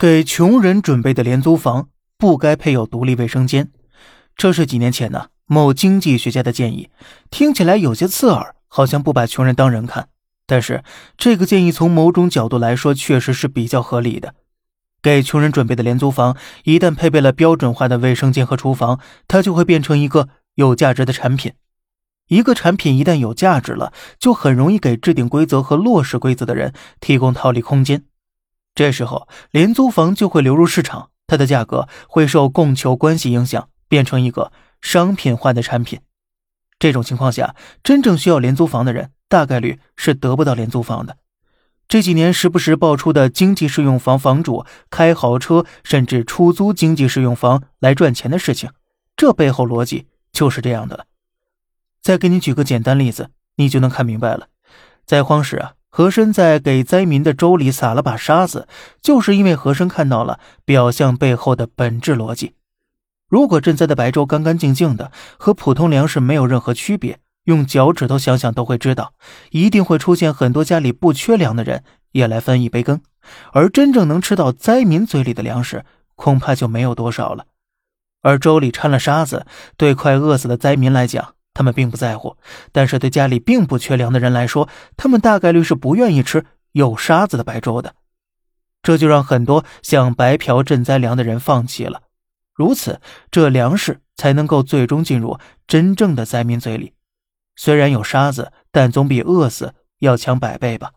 给穷人准备的廉租房不该配有独立卫生间，这是几年前呢某经济学家的建议，听起来有些刺耳，好像不把穷人当人看。但是这个建议从某种角度来说确实是比较合理的。给穷人准备的廉租房一旦配备了标准化的卫生间和厨房，它就会变成一个有价值的产品。一个产品一旦有价值了，就很容易给制定规则和落实规则的人提供套利空间。这时候，廉租房就会流入市场，它的价格会受供求关系影响，变成一个商品化的产品。这种情况下，真正需要廉租房的人，大概率是得不到廉租房的。这几年时不时爆出的经济适用房房主开豪车，甚至出租经济适用房来赚钱的事情，这背后逻辑就是这样的。再给你举个简单例子，你就能看明白了。在荒时啊。和珅在给灾民的粥里撒了把沙子，就是因为和珅看到了表象背后的本质逻辑。如果赈灾的白粥干干净净的，和普通粮食没有任何区别，用脚趾头想想都会知道，一定会出现很多家里不缺粮的人也来分一杯羹，而真正能吃到灾民嘴里的粮食，恐怕就没有多少了。而粥里掺了沙子，对快饿死的灾民来讲，他们并不在乎，但是对家里并不缺粮的人来说，他们大概率是不愿意吃有沙子的白粥的。这就让很多想白嫖赈灾粮的人放弃了。如此，这粮食才能够最终进入真正的灾民嘴里。虽然有沙子，但总比饿死要强百倍吧。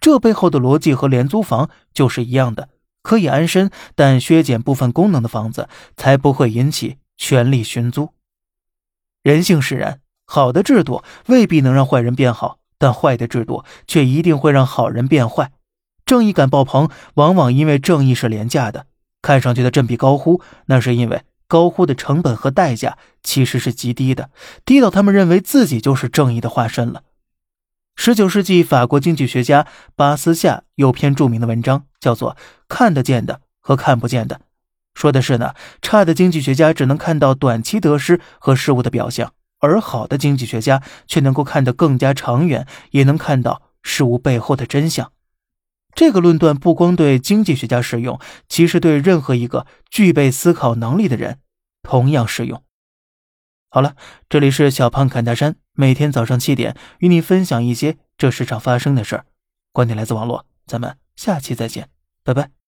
这背后的逻辑和廉租房就是一样的，可以安身但削减部分功能的房子，才不会引起权力寻租。人性使然，好的制度未必能让坏人变好，但坏的制度却一定会让好人变坏。正义感爆棚，往往因为正义是廉价的，看上去的振臂高呼，那是因为高呼的成本和代价其实是极低的，低到他们认为自己就是正义的化身了。十九世纪法国经济学家巴斯夏有篇著名的文章，叫做《看得见的和看不见的》。说的是呢，差的经济学家只能看到短期得失和事物的表象，而好的经济学家却能够看得更加长远，也能看到事物背后的真相。这个论断不光对经济学家适用，其实对任何一个具备思考能力的人同样适用。好了，这里是小胖侃大山，每天早上七点与你分享一些这世上发生的事儿，观点来自网络，咱们下期再见，拜拜。